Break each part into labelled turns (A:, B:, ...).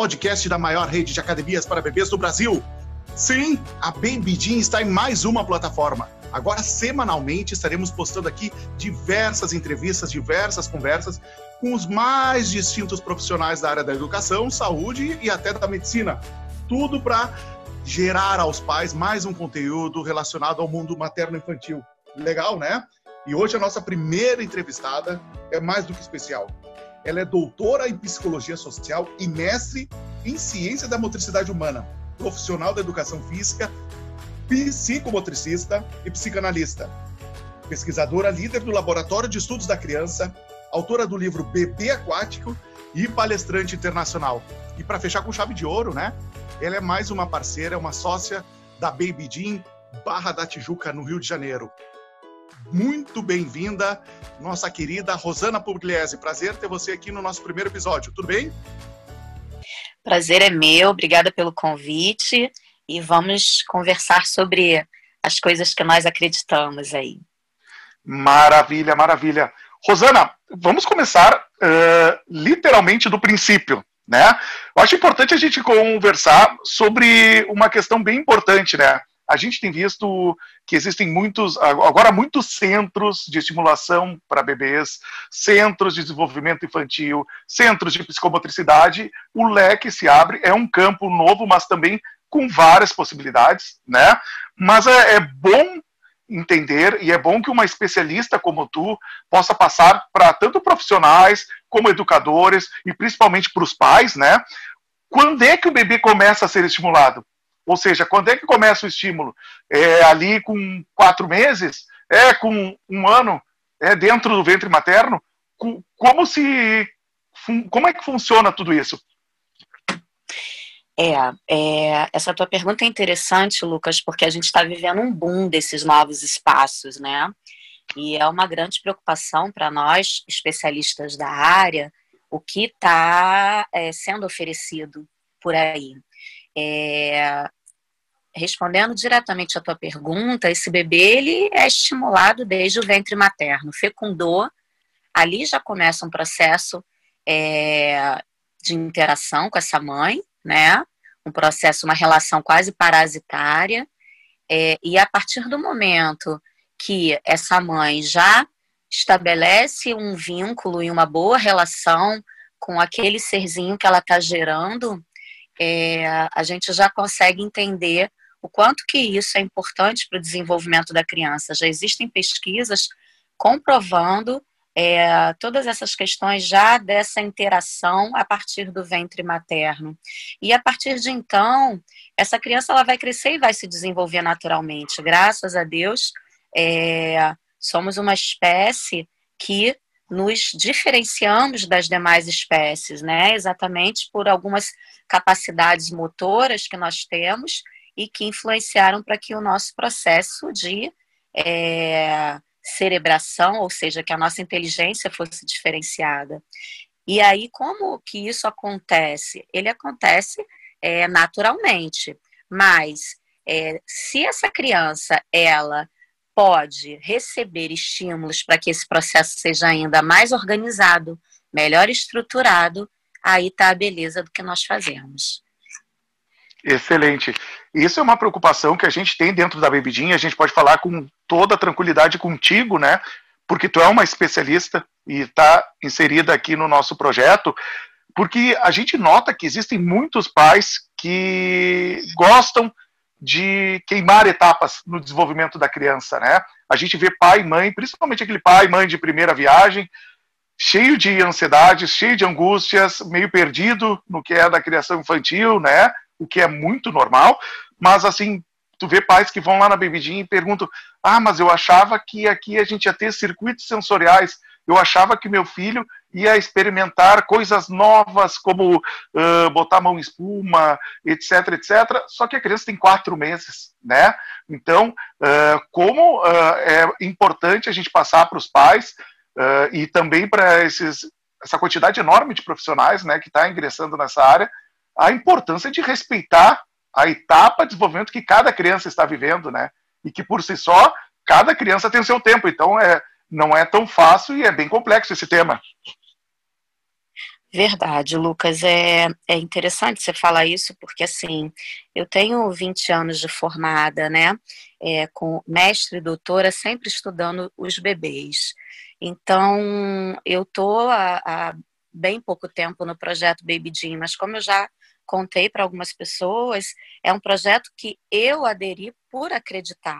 A: podcast da
B: maior rede de academias para bebês do Brasil. Sim, a Baby Jean está em mais uma plataforma. Agora, semanalmente, estaremos postando aqui diversas entrevistas, diversas conversas com os mais distintos profissionais da área da educação, saúde e até da medicina. Tudo para gerar aos pais mais um conteúdo relacionado ao mundo materno-infantil. Legal, né? E hoje a nossa primeira entrevistada é mais do que especial. Ela é doutora em psicologia social e mestre em ciência da motricidade humana, profissional da educação física, psicomotricista e psicanalista. Pesquisadora líder do Laboratório de Estudos da Criança, autora do livro Bebê Aquático e palestrante internacional. E para fechar com chave de ouro, né? Ela é mais uma parceira, uma sócia da Baby Jean Barra da Tijuca, no Rio de Janeiro. Muito bem-vinda, nossa querida Rosana Pugliese. Prazer ter você aqui no nosso primeiro episódio. Tudo bem?
C: Prazer é meu, obrigada pelo convite e vamos conversar sobre as coisas que nós acreditamos aí.
B: Maravilha, maravilha. Rosana, vamos começar uh, literalmente do princípio né? Eu acho importante a gente conversar sobre uma questão bem importante, né? A gente tem visto que existem muitos, agora muitos centros de estimulação para bebês, centros de desenvolvimento infantil, centros de psicomotricidade. O leque se abre, é um campo novo, mas também com várias possibilidades, né? Mas é, é bom entender e é bom que uma especialista como tu possa passar para tanto profissionais como educadores e principalmente para os pais, né? Quando é que o bebê começa a ser estimulado? Ou seja, quando é que começa o estímulo? É ali com quatro meses? É com um ano? É dentro do ventre materno? Como se como é que funciona tudo isso?
C: É, é, essa tua pergunta é interessante, Lucas, porque a gente está vivendo um boom desses novos espaços, né? E é uma grande preocupação para nós, especialistas da área, o que está é, sendo oferecido por aí. É, respondendo diretamente à tua pergunta, esse bebê ele é estimulado desde o ventre materno, fecundou, ali já começa um processo é, de interação com essa mãe, né? Um processo, uma relação quase parasitária. É, e a partir do momento que essa mãe já estabelece um vínculo e uma boa relação com aquele serzinho que ela está gerando, é, a gente já consegue entender o quanto que isso é importante para o desenvolvimento da criança. Já existem pesquisas comprovando é, todas essas questões já dessa interação a partir do ventre materno. E a partir de então, essa criança ela vai crescer e vai se desenvolver naturalmente. Graças a Deus, é, somos uma espécie que nos diferenciamos das demais espécies, né? Exatamente por algumas capacidades motoras que nós temos e que influenciaram para que o nosso processo de é, cerebração, ou seja, que a nossa inteligência fosse diferenciada. E aí, como que isso acontece? Ele acontece é, naturalmente, mas é, se essa criança ela pode receber estímulos para que esse processo seja ainda mais organizado, melhor estruturado, aí está a beleza do que nós fazemos.
B: Excelente. Isso é uma preocupação que a gente tem dentro da Bebidinha, a gente pode falar com toda tranquilidade contigo, né? Porque tu é uma especialista e está inserida aqui no nosso projeto, porque a gente nota que existem muitos pais que gostam de queimar etapas no desenvolvimento da criança, né? A gente vê pai e mãe, principalmente aquele pai e mãe de primeira viagem, cheio de ansiedades, cheio de angústias, meio perdido no que é da criação infantil, né? O que é muito normal, mas assim, tu vê pais que vão lá na bebidinha e perguntam: "Ah, mas eu achava que aqui a gente ia ter circuitos sensoriais, eu achava que meu filho ia experimentar coisas novas, como uh, botar a mão em espuma, etc, etc. Só que a criança tem quatro meses, né? Então, uh, como uh, é importante a gente passar para os pais e também para essa quantidade enorme de profissionais, né, que está ingressando nessa área, a importância de respeitar a etapa de desenvolvimento que cada criança está vivendo, né? E que por si só, cada criança tem seu tempo. Então, é, não é tão fácil e é bem complexo esse tema.
C: Verdade, Lucas. É, é interessante você falar isso, porque assim, eu tenho 20 anos de formada, né? É, com mestre e doutora, sempre estudando os bebês. Então, eu tô há, há bem pouco tempo no projeto Baby Jean, mas como eu já contei para algumas pessoas, é um projeto que eu aderi por acreditar.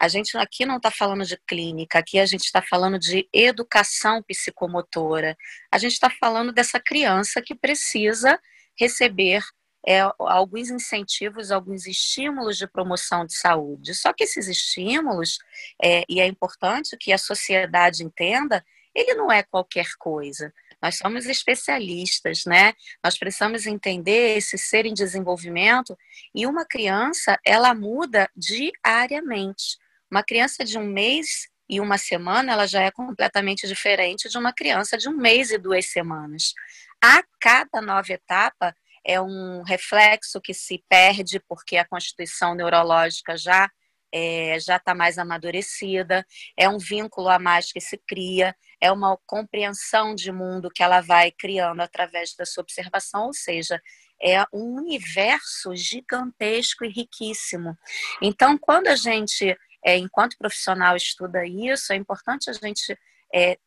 C: A gente aqui não está falando de clínica, aqui a gente está falando de educação psicomotora. A gente está falando dessa criança que precisa receber é, alguns incentivos, alguns estímulos de promoção de saúde. Só que esses estímulos, é, e é importante que a sociedade entenda, ele não é qualquer coisa. Nós somos especialistas, né? Nós precisamos entender esse ser em desenvolvimento e uma criança, ela muda diariamente. Uma criança de um mês e uma semana, ela já é completamente diferente de uma criança de um mês e duas semanas. A cada nova etapa é um reflexo que se perde porque a constituição neurológica já é, já está mais amadurecida, é um vínculo a mais que se cria, é uma compreensão de mundo que ela vai criando através da sua observação, ou seja, é um universo gigantesco e riquíssimo. Então, quando a gente, é, enquanto profissional, estuda isso, é importante a gente é,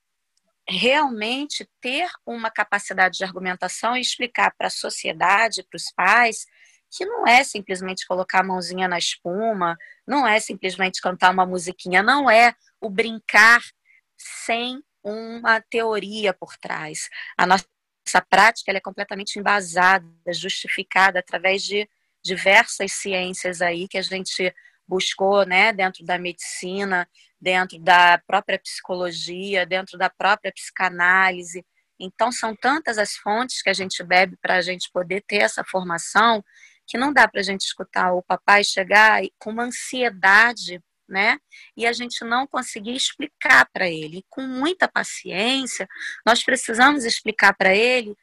C: realmente ter uma capacidade de argumentação e explicar para a sociedade, para os pais, que não é simplesmente colocar a mãozinha na espuma, não é simplesmente cantar uma musiquinha, não é o brincar sem uma teoria por trás. A nossa prática é completamente embasada, justificada através de diversas ciências aí que a gente buscou, né, dentro da medicina, dentro da própria psicologia, dentro da própria psicanálise. Então, são tantas as fontes que a gente bebe para a gente poder ter essa formação que não dá para a gente escutar o papai chegar com uma ansiedade, né? E a gente não conseguir explicar para ele. Com muita paciência, nós precisamos explicar para ele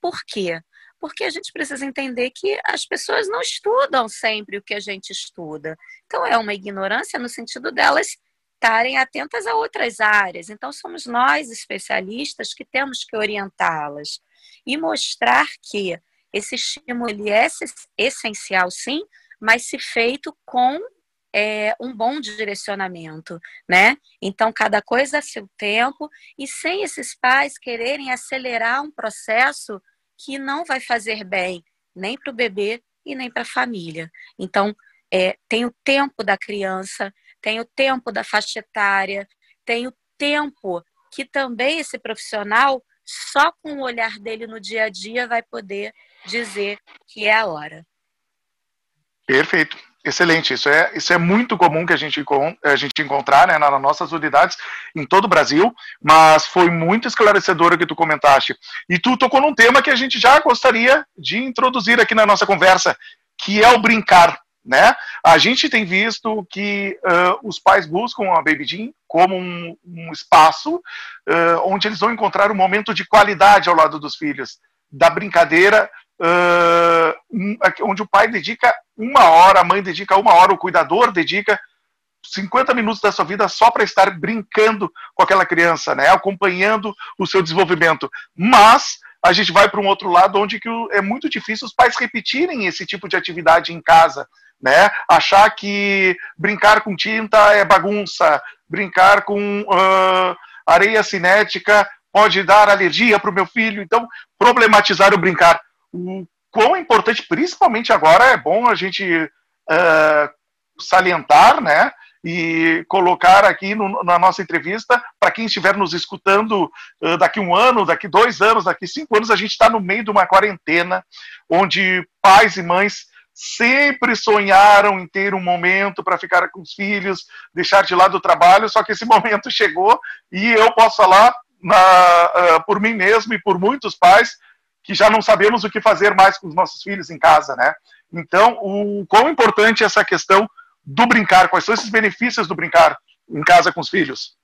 C: por quê. Porque a gente precisa entender que as pessoas não estudam sempre o que a gente estuda. Então, é uma ignorância no sentido delas estarem atentas a outras áreas. Então, somos nós, especialistas, que temos que orientá-las e mostrar que esse estímulo ele é essencial, sim, mas se feito com é, um bom direcionamento, né? Então, cada coisa a seu tempo e sem esses pais quererem acelerar um processo que não vai fazer bem nem para o bebê e nem para a família. Então, é, tem o tempo da criança, tem o tempo da faixa etária, tem o tempo que também esse profissional, só com o olhar dele no dia a dia, vai poder dizer que é a hora.
B: Perfeito. Excelente, isso é, isso é muito comum que a gente, a gente encontrar né, nas nossas unidades em todo o Brasil, mas foi muito esclarecedor o que tu comentaste. E tu tocou num tema que a gente já gostaria de introduzir aqui na nossa conversa, que é o brincar. Né? A gente tem visto que uh, os pais buscam a Baby Jean como um, um espaço uh, onde eles vão encontrar um momento de qualidade ao lado dos filhos, da brincadeira uh, onde o pai dedica uma hora, a mãe dedica uma hora, o cuidador dedica 50 minutos da sua vida só para estar brincando com aquela criança, né, acompanhando o seu desenvolvimento. Mas a gente vai para um outro lado onde que é muito difícil os pais repetirem esse tipo de atividade em casa, né? Achar que brincar com tinta é bagunça, brincar com uh, areia cinética pode dar alergia para o meu filho. Então, problematizar o brincar o quão importante, principalmente agora, é bom a gente uh, salientar, né? E colocar aqui no, na nossa entrevista, para quem estiver nos escutando uh, daqui um ano, daqui dois anos, daqui cinco anos, a gente está no meio de uma quarentena, onde pais e mães sempre sonharam em ter um momento para ficar com os filhos, deixar de lado o trabalho, só que esse momento chegou e eu posso falar na, uh, por mim mesmo e por muitos pais que já não sabemos o que fazer mais com os nossos filhos em casa, né? Então, o quão importante é essa questão do brincar, quais são esses benefícios do brincar em casa com os filhos?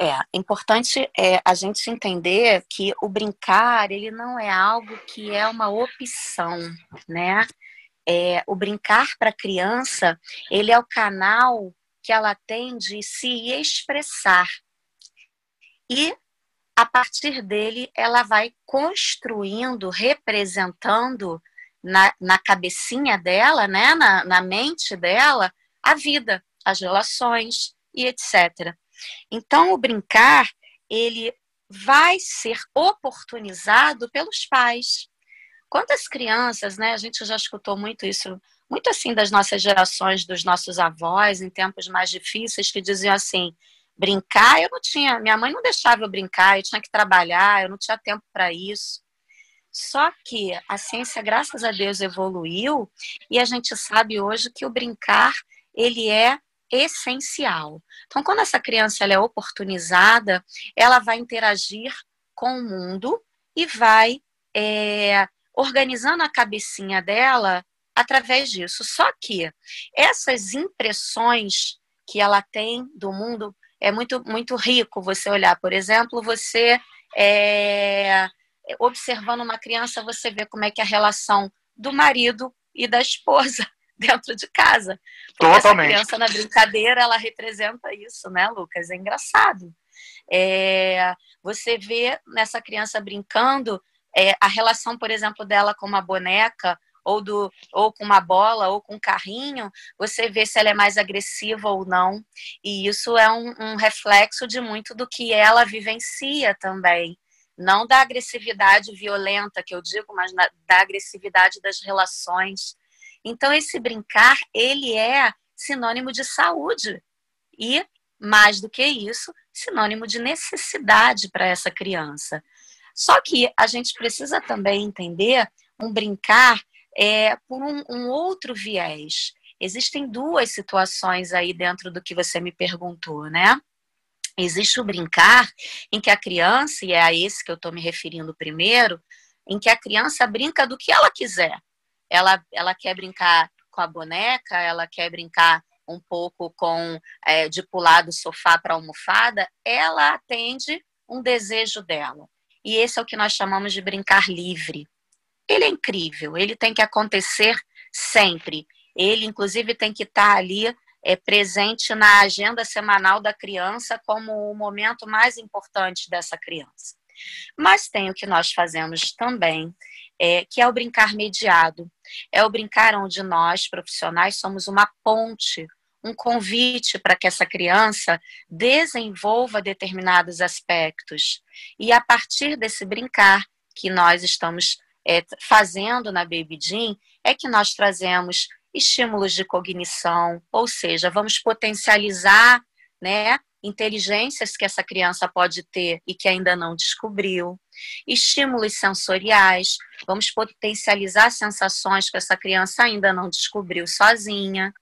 C: É, importante é, a gente entender que o brincar, ele não é algo que é uma opção, né? É, o brincar para a criança, ele é o canal que ela tem de se expressar. E a partir dele, ela vai construindo, representando na, na cabecinha dela, né, na, na mente dela, a vida, as relações e etc. Então, o brincar, ele vai ser oportunizado pelos pais. Quantas crianças, né? A gente já escutou muito isso, muito assim das nossas gerações, dos nossos avós, em tempos mais difíceis, que diziam assim: brincar, eu não tinha, minha mãe não deixava eu brincar, eu tinha que trabalhar, eu não tinha tempo para isso. Só que a ciência, graças a Deus, evoluiu e a gente sabe hoje que o brincar ele é essencial. Então, quando essa criança ela é oportunizada, ela vai interagir com o mundo e vai é, organizando a cabecinha dela através disso. Só que essas impressões que ela tem do mundo é muito, muito rico você olhar. Por exemplo, você é, observando uma criança, você vê como é que é a relação do marido e da esposa dentro de casa. Porque Totalmente. Essa criança na brincadeira, ela representa isso, né, Lucas? É engraçado. É, você vê nessa criança brincando é, a relação, por exemplo, dela com uma boneca ou, do, ou com uma bola ou com um carrinho, você vê se ela é mais agressiva ou não. E isso é um, um reflexo de muito do que ela vivencia também não da agressividade violenta que eu digo, mas na, da agressividade das relações. Então esse brincar, ele é sinônimo de saúde e mais do que isso, sinônimo de necessidade para essa criança. Só que a gente precisa também entender um brincar é, por um, um outro viés. Existem duas situações aí dentro do que você me perguntou, né? Existe o brincar em que a criança, e é a esse que eu estou me referindo primeiro, em que a criança brinca do que ela quiser. Ela, ela quer brincar com a boneca, ela quer brincar um pouco com é, de pular do sofá para a almofada, ela atende um desejo dela. E esse é o que nós chamamos de brincar livre. Ele é incrível, ele tem que acontecer sempre. Ele, inclusive, tem que estar ali é, presente na agenda semanal da criança como o momento mais importante dessa criança. Mas tem o que nós fazemos também, é, que é o brincar mediado. É o brincar onde nós, profissionais, somos uma ponte, um convite para que essa criança desenvolva determinados aspectos. E a partir desse brincar que nós estamos é, fazendo na Baby Jean, é que nós trazemos estímulos de cognição, ou seja, vamos potencializar né, inteligências que essa criança pode ter e que ainda não descobriu, estímulos sensoriais, vamos potencializar sensações que essa criança ainda não descobriu sozinha,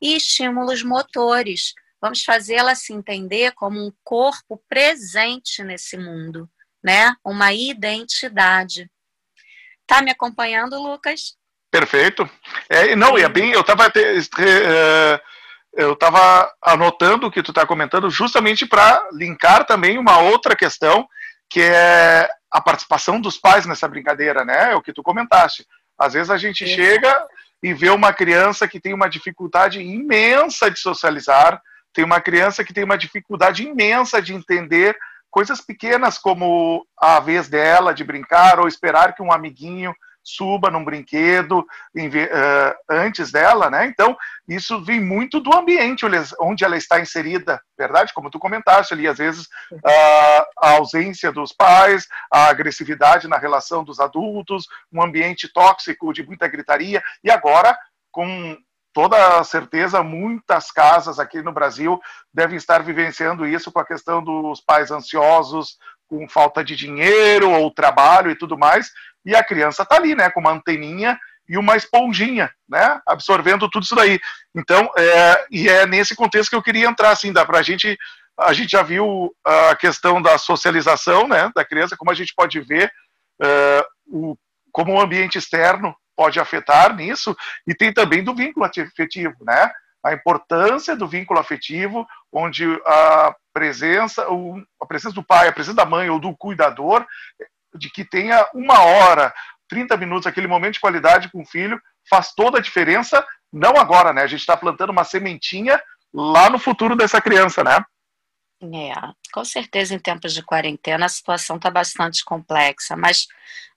C: e estímulos motores, vamos fazê-la se entender como um corpo presente nesse mundo, né? Uma identidade. Tá me acompanhando, Lucas?
B: Perfeito. É, não, e é bem, eu estava é, eu estava anotando o que tu está comentando justamente para linkar também uma outra questão que é a participação dos pais nessa brincadeira, né? É o que tu comentaste. Às vezes a gente chega e vê uma criança que tem uma dificuldade imensa de socializar, tem uma criança que tem uma dificuldade imensa de entender coisas pequenas como a vez dela de brincar ou esperar que um amiguinho suba num brinquedo antes dela, né? Então, isso vem muito do ambiente onde ela está inserida, verdade? Como tu comentaste ali, às vezes a ausência dos pais, a agressividade na relação dos adultos, um ambiente tóxico de muita gritaria, e agora, com toda certeza, muitas casas aqui no Brasil devem estar vivenciando isso com a questão dos pais ansiosos, com falta de dinheiro ou trabalho e tudo mais, e a criança está ali, né, com uma anteninha e uma esponjinha, né, absorvendo tudo isso daí. Então, é, e é nesse contexto que eu queria entrar, assim, dá para a gente, a gente já viu a questão da socialização, né, da criança, como a gente pode ver, é, o, como o ambiente externo pode afetar nisso, e tem também do vínculo afetivo, né, a importância do vínculo afetivo, onde a presença, a presença do pai, a presença da mãe ou do cuidador, de que tenha uma hora, 30 minutos, aquele momento de qualidade com o filho, faz toda a diferença, não agora, né? A gente está plantando uma sementinha lá no futuro dessa criança, né?
C: É, com certeza em tempos de quarentena a situação está bastante complexa, mas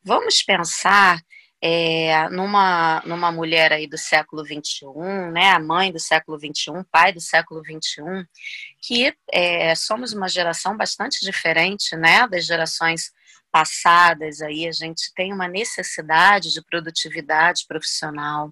C: vamos pensar é, numa, numa mulher aí do século XXI, né, a mãe do século XXI, pai do século XXI, que é, somos uma geração bastante diferente, né, das gerações passadas aí. A gente tem uma necessidade de produtividade profissional,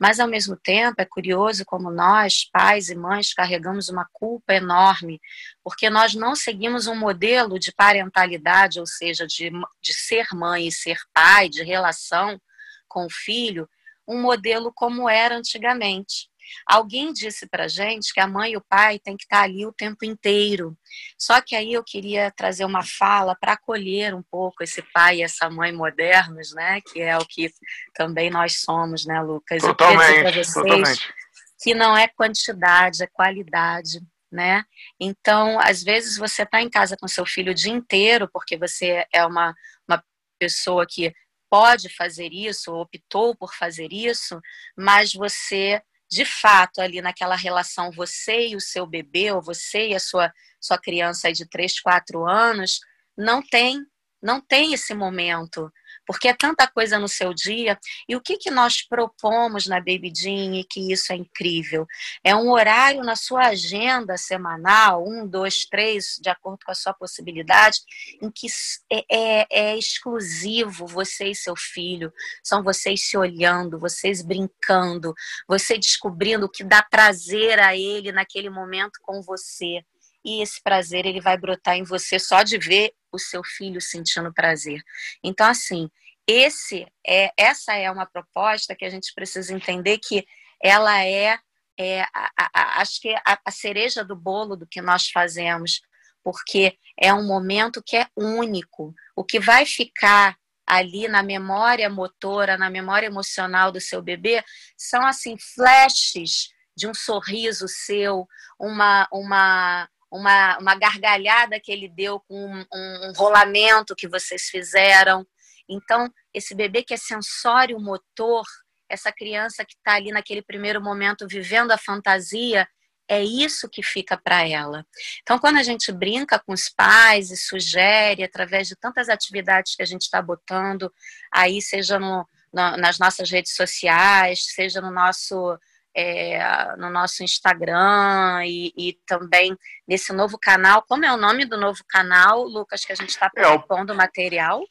C: mas ao mesmo tempo é curioso como nós, pais e mães, carregamos uma culpa enorme, porque nós não seguimos um modelo de parentalidade, ou seja, de, de ser mãe e ser pai, de relação com o filho, um modelo como era antigamente. Alguém disse para gente que a mãe e o pai têm que estar ali o tempo inteiro. Só que aí eu queria trazer uma fala para acolher um pouco esse pai e essa mãe modernos, né? Que é o que também nós somos, né, Lucas?
B: Totalmente, eu vocês totalmente.
C: Que não é quantidade, é qualidade. Né? Então, às vezes você está em casa com seu filho o dia inteiro, porque você é uma, uma pessoa que pode fazer isso, optou por fazer isso, mas você de fato, ali naquela relação você e o seu bebê, ou você e a sua, sua criança de 3, 4 anos, não tem, não tem esse momento, porque é tanta coisa no seu dia. E o que, que nós propomos na Baby Jean, e que isso é incrível? É um horário na sua agenda semanal, um, dois, três, de acordo com a sua possibilidade, em que é, é, é exclusivo você e seu filho. São vocês se olhando, vocês brincando, você descobrindo o que dá prazer a ele naquele momento com você e esse prazer ele vai brotar em você só de ver o seu filho sentindo prazer. Então, assim, esse é essa é uma proposta que a gente precisa entender que ela é, é a, a, acho que a, a cereja do bolo do que nós fazemos, porque é um momento que é único. O que vai ficar ali na memória motora, na memória emocional do seu bebê, são assim flashes de um sorriso seu, uma uma uma, uma gargalhada que ele deu com um, um, rolamento que vocês fizeram. Então, esse bebê que é sensório motor, essa criança que está ali naquele primeiro momento vivendo a fantasia, é isso que fica para ela. Então, quando a gente brinca com os pais e sugere, através de tantas atividades que a gente está botando, aí seja no, no, nas nossas redes sociais, seja no nosso é, no nosso Instagram e, e, também nesse novo canal. Como é o nome do novo canal, Lucas, que a gente está propondo é o, material?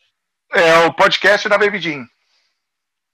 B: É o podcast da Baby Jean.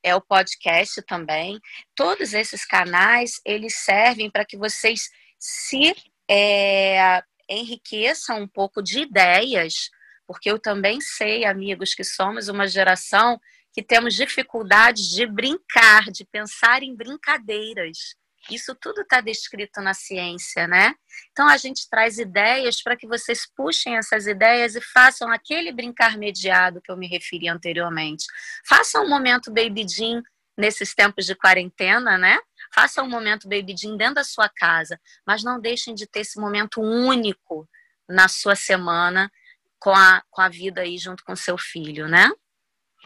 C: É o podcast também. Todos esses canais, eles servem para que vocês se é, enriqueçam um pouco de ideias, porque eu também sei, amigos, que somos uma geração que temos dificuldades de brincar, de pensar em brincadeiras. Isso tudo está descrito na ciência, né? Então a gente traz ideias para que vocês puxem essas ideias e façam aquele brincar mediado que eu me referi anteriormente. Façam um momento Baby Jean nesses tempos de quarentena, né? Façam um momento Baby Jean dentro da sua casa, mas não deixem de ter esse momento único na sua semana com a, com a vida aí junto com seu filho, né?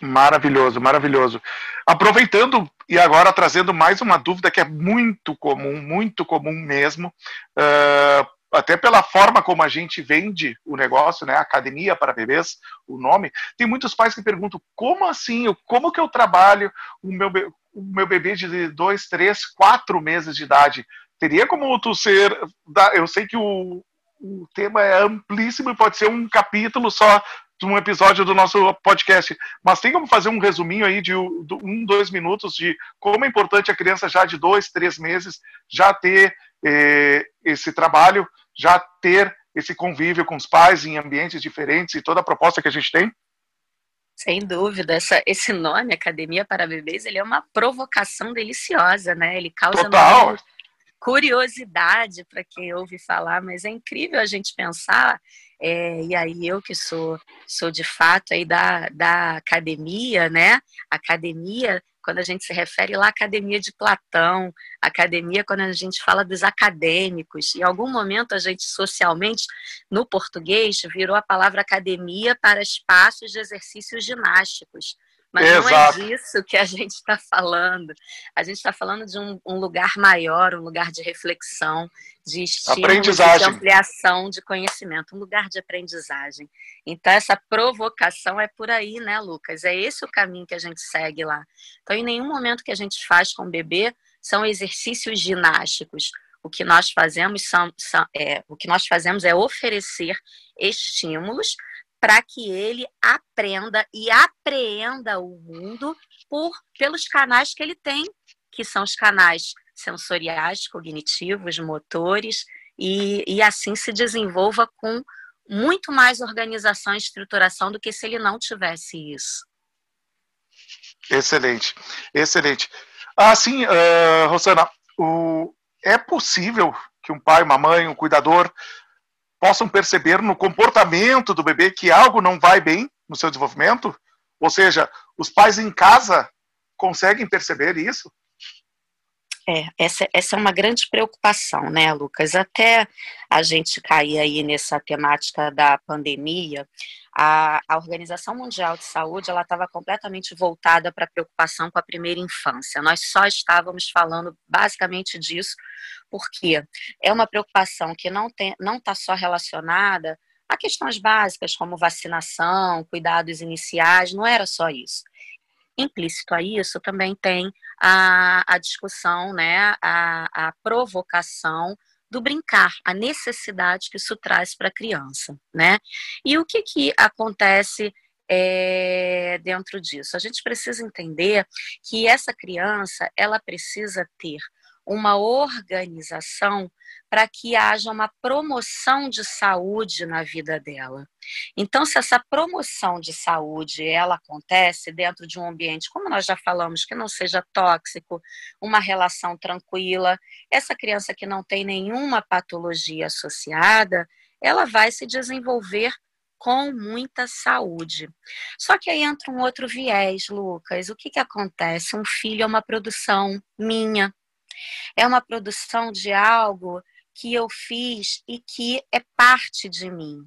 B: Maravilhoso, maravilhoso. Aproveitando e agora trazendo mais uma dúvida que é muito comum, muito comum mesmo, uh, até pela forma como a gente vende o negócio, né? Academia para bebês, o nome. Tem muitos pais que perguntam como assim, como que eu trabalho o meu, o meu bebê de dois, três, quatro meses de idade? Teria como tu ser. Eu sei que o, o tema é amplíssimo e pode ser um capítulo só um episódio do nosso podcast. Mas tem como fazer um resuminho aí de um, dois minutos de como é importante a criança já de dois, três meses já ter eh, esse trabalho, já ter esse convívio com os pais em ambientes diferentes e toda a proposta que a gente tem?
C: Sem dúvida, essa, esse nome, Academia para Bebês, ele é uma provocação deliciosa, né? Ele causa
B: Total.
C: curiosidade para quem ouve falar, mas é incrível a gente pensar é, e aí eu que sou, sou de fato aí da, da academia, né? Academia, quando a gente se refere lá à academia de Platão, academia quando a gente fala dos acadêmicos. Em algum momento a gente socialmente, no português, virou a palavra academia para espaços de exercícios ginásticos. Mas Exato. não é disso que a gente está falando. A gente está falando de um, um, lugar maior, um lugar de reflexão, de estímulo, de ampliação de conhecimento, um lugar de aprendizagem. Então, essa provocação é por aí, né, Lucas? É esse o caminho que a gente segue lá. Então, em nenhum momento que a gente faz com o bebê são exercícios ginásticos. O que nós fazemos são, são é, o que nós fazemos é oferecer estímulos para que ele aprenda e apreenda o mundo por pelos canais que ele tem, que são os canais sensoriais, cognitivos, motores, e, e assim se desenvolva com muito mais organização e estruturação do que se ele não tivesse isso.
B: Excelente, excelente. Assim, uh, Rosana, o, é possível que um pai, uma mãe, um cuidador possam perceber no comportamento do bebê que algo não vai bem no seu desenvolvimento? Ou seja, os pais em casa conseguem perceber isso?
C: É, essa, essa é uma grande preocupação, né, Lucas? Até a gente cair aí nessa temática da pandemia, a, a Organização Mundial de Saúde ela estava completamente voltada para a preocupação com a primeira infância. Nós só estávamos falando basicamente disso, porque é uma preocupação que não está só relacionada a questões básicas como vacinação, cuidados iniciais, não era só isso implícito a isso também tem a, a discussão, né, a, a provocação do brincar, a necessidade que isso traz para a criança, né? E o que, que acontece é, dentro disso? A gente precisa entender que essa criança ela precisa ter uma organização para que haja uma promoção de saúde na vida dela. Então, se essa promoção de saúde ela acontece dentro de um ambiente, como nós já falamos, que não seja tóxico, uma relação tranquila, essa criança que não tem nenhuma patologia associada, ela vai se desenvolver com muita saúde. Só que aí entra um outro viés, Lucas. O que, que acontece? Um filho é uma produção minha, é uma produção de algo que eu fiz e que é parte de mim.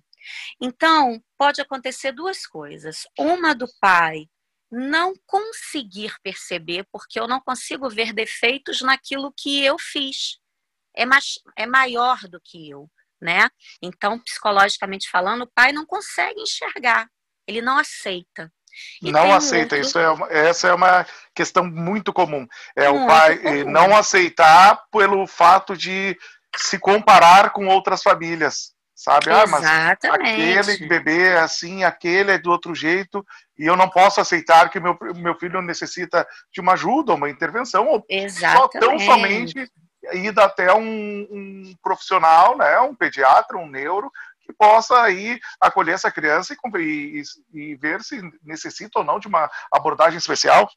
C: Então, pode acontecer duas coisas. Uma do pai não conseguir perceber, porque eu não consigo ver defeitos naquilo que eu fiz. É, mais, é maior do que eu, né? Então, psicologicamente falando, o pai não consegue enxergar, ele não aceita.
B: E não aceita, outro... isso é uma, essa é uma questão muito comum. É muito o pai comum. não aceitar pelo fato de se comparar com outras famílias, sabe? Ah, mas aquele bebê é assim, aquele é do outro jeito, e eu não posso aceitar que meu, meu filho necessita de uma ajuda, uma intervenção, ou só tão somente ir até um, um profissional, né, um pediatra, um neuro, que possa aí acolher essa criança e, e, e ver se necessita ou não de uma abordagem especial.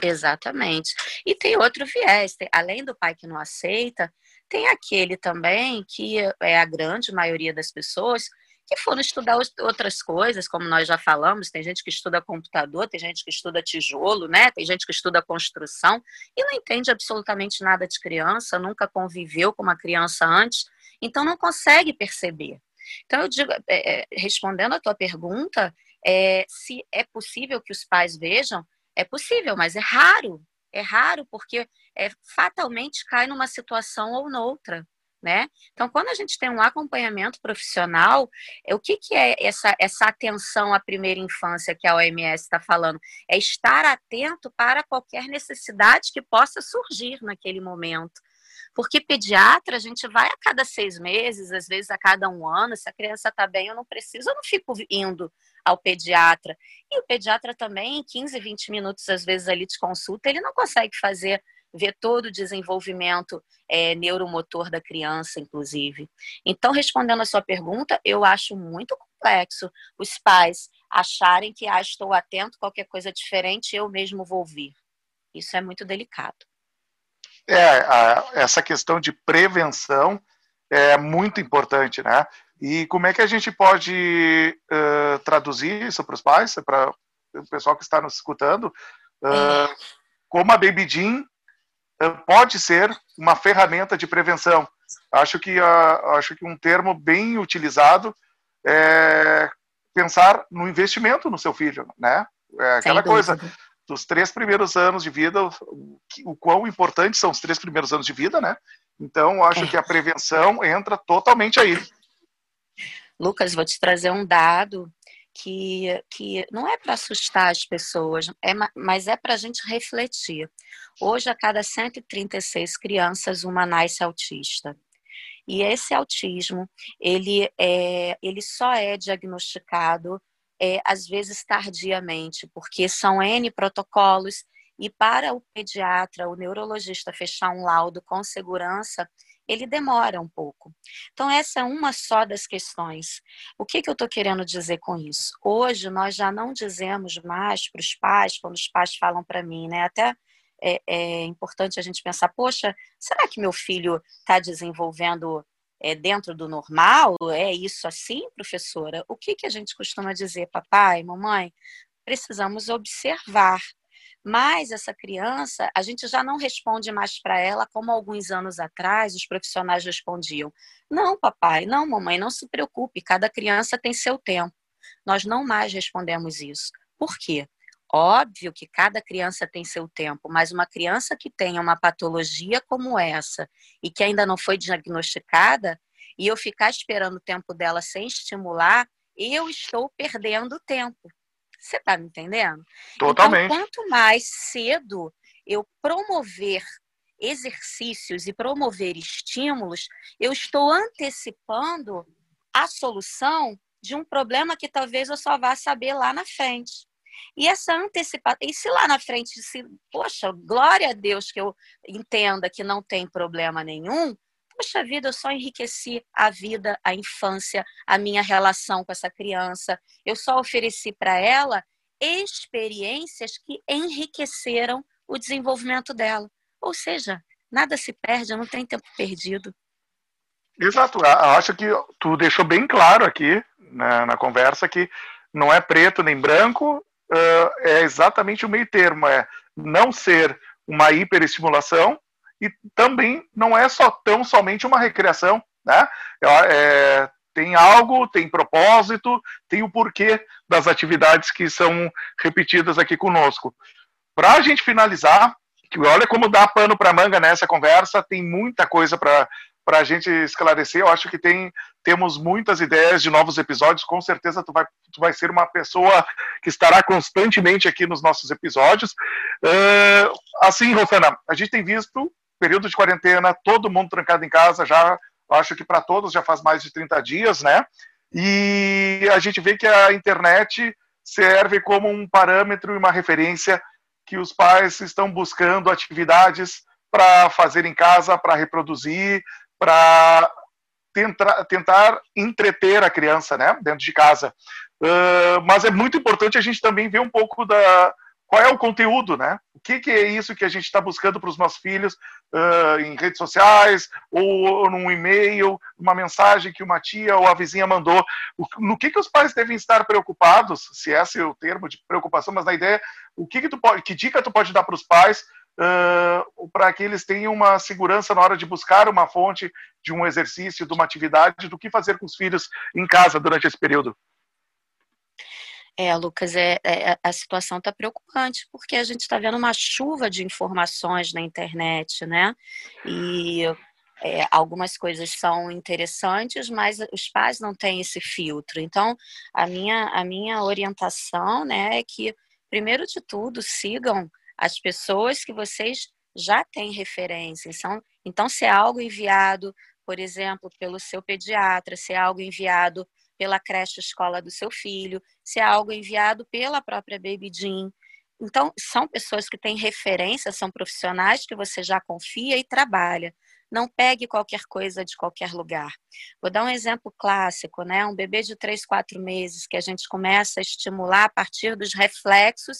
C: Exatamente. E tem outro viés, tem, além do pai que não aceita, tem aquele também que é a grande maioria das pessoas que foram estudar outras coisas, como nós já falamos, tem gente que estuda computador, tem gente que estuda tijolo, né? Tem gente que estuda construção e não entende absolutamente nada de criança, nunca conviveu com uma criança antes, então não consegue perceber. Então, eu digo, é, é, respondendo a tua pergunta, é, se é possível que os pais vejam, é possível, mas é raro. É raro porque é, fatalmente cai numa situação ou noutra. Né? Então, quando a gente tem um acompanhamento profissional, é, o que, que é essa, essa atenção à primeira infância que a OMS está falando? É estar atento para qualquer necessidade que possa surgir naquele momento. Porque pediatra, a gente vai a cada seis meses, às vezes a cada um ano. Se a criança está bem, eu não preciso, eu não fico indo ao pediatra. E o pediatra também, em 15, 20 minutos, às vezes, ali de consulta, ele não consegue fazer ver todo o desenvolvimento é, neuromotor da criança, inclusive. Então, respondendo a sua pergunta, eu acho muito complexo os pais acharem que, ah, estou atento, qualquer coisa diferente, eu mesmo vou vir. Isso é muito delicado.
B: É, a, essa questão de prevenção é muito importante, né? E como é que a gente pode uh, traduzir isso para os pais, para o pessoal que está nos escutando? Uh, como a Baby Jean pode ser uma ferramenta de prevenção. Acho que, acho que um termo bem utilizado é pensar no investimento no seu filho, né? É aquela coisa dos três primeiros anos de vida, o, o quão importantes são os três primeiros anos de vida, né? Então, acho é. que a prevenção entra totalmente aí.
C: Lucas, vou te trazer um dado que, que não é para assustar as pessoas, é, mas é para a gente refletir. Hoje, a cada 136 crianças, uma nasce autista. E esse autismo, ele, é, ele só é diagnosticado, é, às vezes, tardiamente, porque são N protocolos, e para o pediatra, o neurologista, fechar um laudo com segurança, ele demora um pouco. Então, essa é uma só das questões. O que, que eu estou querendo dizer com isso? Hoje, nós já não dizemos mais para os pais, quando os pais falam para mim, né? Até é, é, importante a gente pensar: poxa, será que meu filho está desenvolvendo é, dentro do normal? É isso assim, professora? O que, que a gente costuma dizer, papai, mamãe? Precisamos observar mas essa criança, a gente já não responde mais para ela como alguns anos atrás os profissionais respondiam. Não, papai, não, mamãe, não se preocupe, cada criança tem seu tempo. Nós não mais respondemos isso. Por quê? Óbvio que cada criança tem seu tempo, mas uma criança que tenha uma patologia como essa e que ainda não foi diagnosticada, e eu ficar esperando o tempo dela sem estimular, eu estou perdendo tempo. Você está me entendendo?
B: Totalmente.
C: Então, quanto mais cedo eu promover exercícios e promover estímulos, eu estou antecipando a solução de um problema que talvez eu só vá saber lá na frente. E essa antecipação, e se lá na frente, se, poxa, glória a Deus que eu entenda que não tem problema nenhum, Poxa vida, eu só enriqueci a vida, a infância, a minha relação com essa criança. Eu só ofereci para ela experiências que enriqueceram o desenvolvimento dela. Ou seja, nada se perde, não tem tempo perdido.
B: Exato. Acho que tu deixou bem claro aqui na, na conversa que não é preto nem branco, é exatamente o meio termo. É não ser uma hiperestimulação e também não é só tão somente uma recreação, né? É, tem algo, tem propósito, tem o porquê das atividades que são repetidas aqui conosco. Para a gente finalizar, que olha como dá pano para manga nessa conversa, tem muita coisa para para a gente esclarecer. Eu acho que tem temos muitas ideias de novos episódios. Com certeza tu vai, tu vai ser uma pessoa que estará constantemente aqui nos nossos episódios. Uh, assim, Rosana, a gente tem visto período de quarentena, todo mundo trancado em casa já, acho que para todos já faz mais de 30 dias, né? E a gente vê que a internet serve como um parâmetro e uma referência que os pais estão buscando atividades para fazer em casa, para reproduzir, para tentar, tentar entreter a criança, né, dentro de casa. Uh, mas é muito importante a gente também ver um pouco da, qual é o conteúdo, né? O que, que é isso que a gente está buscando para os nossos filhos uh, em redes sociais ou num e-mail, uma mensagem que uma tia ou a vizinha mandou. no que, que os pais devem estar preocupados, se esse é o termo de preocupação, mas na ideia, o que, que tu pode, que dica tu pode dar para os pais uh, para que eles tenham uma segurança na hora de buscar uma fonte de um exercício, de uma atividade, do que fazer com os filhos em casa durante esse período?
C: É, Lucas, é, é a situação está preocupante, porque a gente está vendo uma chuva de informações na internet, né? E é, algumas coisas são interessantes, mas os pais não têm esse filtro. Então, a minha, a minha orientação né, é que, primeiro de tudo, sigam as pessoas que vocês já têm referência. Então, então se é algo enviado, por exemplo, pelo seu pediatra, se é algo enviado pela creche escola do seu filho, se é algo enviado pela própria Baby Jean. Então, são pessoas que têm referência, são profissionais que você já confia e trabalha. Não pegue qualquer coisa de qualquer lugar. Vou dar um exemplo clássico, né? Um bebê de 3, 4 meses que a gente começa a estimular a partir dos reflexos,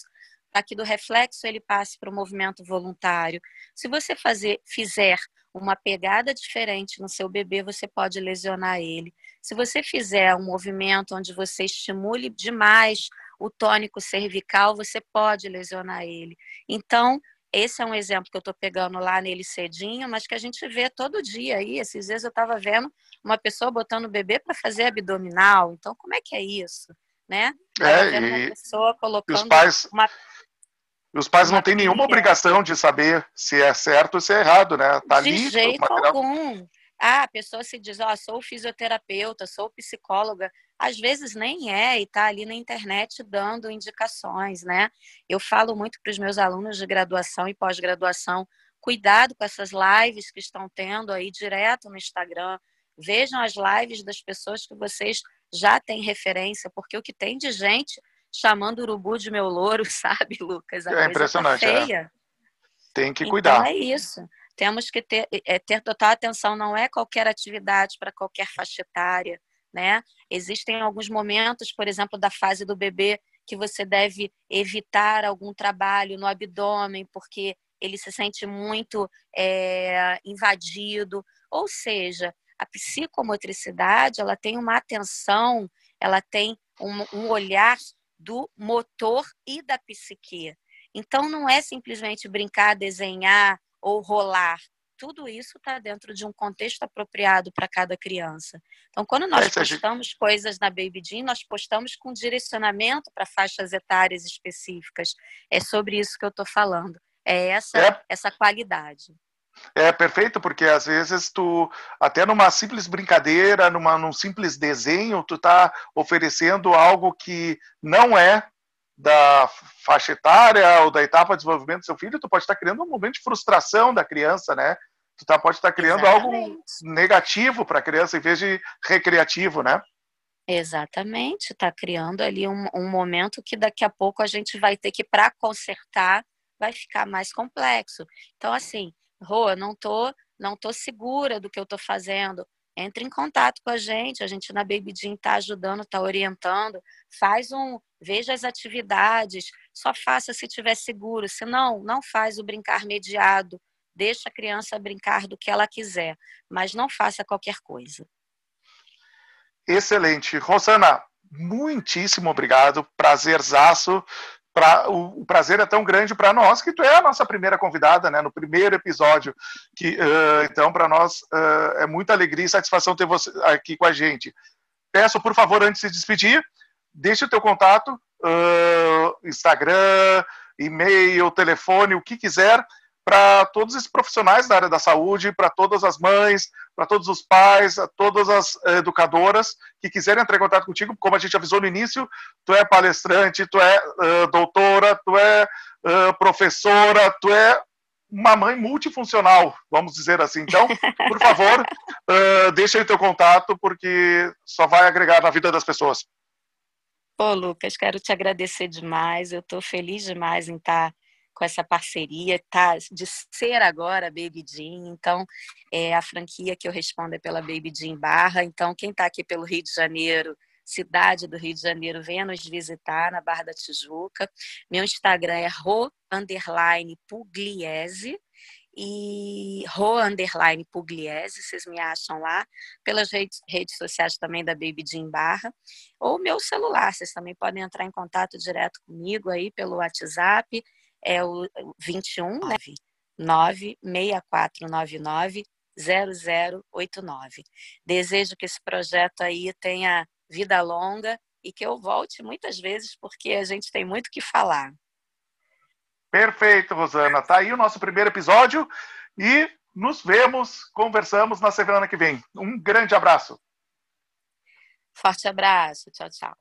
C: para que do reflexo ele passe para o movimento voluntário. Se você fazer, fizer uma pegada diferente no seu bebê, você pode lesionar ele. Se você fizer um movimento onde você estimule demais o tônico cervical, você pode lesionar ele. Então, esse é um exemplo que eu estou pegando lá nele cedinho, mas que a gente vê todo dia aí. Esses dias eu estava vendo uma pessoa botando o bebê para fazer abdominal. Então, como é que é isso? Né?
B: É, e, uma pessoa colocando os pais, uma, os pais não têm nenhuma obrigação de saber se é certo ou se é errado, né?
C: Tá de ali, jeito algum. Ah, a pessoa se diz, ó, oh, sou fisioterapeuta, sou psicóloga às vezes nem é e está ali na internet dando indicações, né? Eu falo muito para os meus alunos de graduação e pós-graduação, cuidado com essas lives que estão tendo aí direto no Instagram. Vejam as lives das pessoas que vocês já têm referência, porque o que tem de gente chamando urubu de meu louro, sabe, Lucas?
B: A é tá impressionante. Tá feia. É. Tem que
C: então,
B: cuidar.
C: é isso. Temos que ter, é, ter total atenção, não é qualquer atividade para qualquer faixa etária né? Existem alguns momentos, por exemplo, da fase do bebê que você deve evitar algum trabalho no abdômen, porque ele se sente muito é, invadido. Ou seja, a psicomotricidade ela tem uma atenção, ela tem um, um olhar do motor e da psique. Então, não é simplesmente brincar, desenhar ou rolar tudo isso está dentro de um contexto apropriado para cada criança. Então, quando nós postamos coisas na Baby Jean, nós postamos com direcionamento para faixas etárias específicas. É sobre isso que eu estou falando. É essa, é. essa qualidade.
B: É perfeito, porque às vezes tu, até numa simples brincadeira, numa, num simples desenho, tu está oferecendo algo que não é da faixa etária ou da etapa de desenvolvimento do seu filho, tu pode estar criando um momento de frustração da criança, né? Tu tá, pode estar criando Exatamente. algo negativo para a criança em vez de recreativo, né?
C: Exatamente, está criando ali um, um, momento que daqui a pouco a gente vai ter que, para consertar, vai ficar mais complexo. Então, assim, Rô, não tô, não tô segura do que eu tô fazendo entre em contato com a gente. A gente na Baby Jean está ajudando, está orientando. Faz um, veja as atividades. Só faça se tiver seguro. Se não, não faz o brincar mediado. Deixa a criança brincar do que ela quiser, mas não faça qualquer coisa.
B: Excelente. Rosana, muitíssimo obrigado. Prazerzaço. Pra, o, o, prazer é tão grande para nós que tu é a nossa primeira convidada, né, no primeiro episódio. Que, uh, então, para nós uh, é muita alegria e satisfação ter você aqui com a gente. Peço, por favor, antes de se despedir, deixe o teu contato, uh, Instagram, e-mail, telefone, o que quiser, para todos esses profissionais da área da saúde, para todas as mães, para todos os pais, todas as educadoras que quiserem entrar em contato contigo, como a gente avisou no início, tu é palestrante, tu é uh, doutora, tu é uh, professora, tu é uma mãe multifuncional, vamos dizer assim. Então, por favor, uh, deixa aí teu contato, porque só vai agregar na vida das pessoas.
C: Pô, Lucas, quero te agradecer demais. Eu estou feliz demais em estar com essa parceria, tá? De ser agora Baby Jean. Então, é a franquia que eu respondo é pela Baby Jean Barra. Então, quem está aqui pelo Rio de Janeiro, cidade do Rio de Janeiro, venha nos visitar na Barra da Tijuca. Meu Instagram é ro underline pugliese e Ro Underline Pugliese, vocês me acham lá, pelas redes, redes sociais também da Baby Jean Barra, ou meu celular, vocês também podem entrar em contato direto comigo aí pelo WhatsApp, é o 21 96499 0089. Desejo que esse projeto aí tenha vida longa e que eu volte muitas vezes, porque a gente tem muito que falar.
B: Perfeito, Rosana. Tá aí o nosso primeiro episódio e nos vemos, conversamos na semana que vem. Um grande abraço.
C: Forte abraço. Tchau, tchau.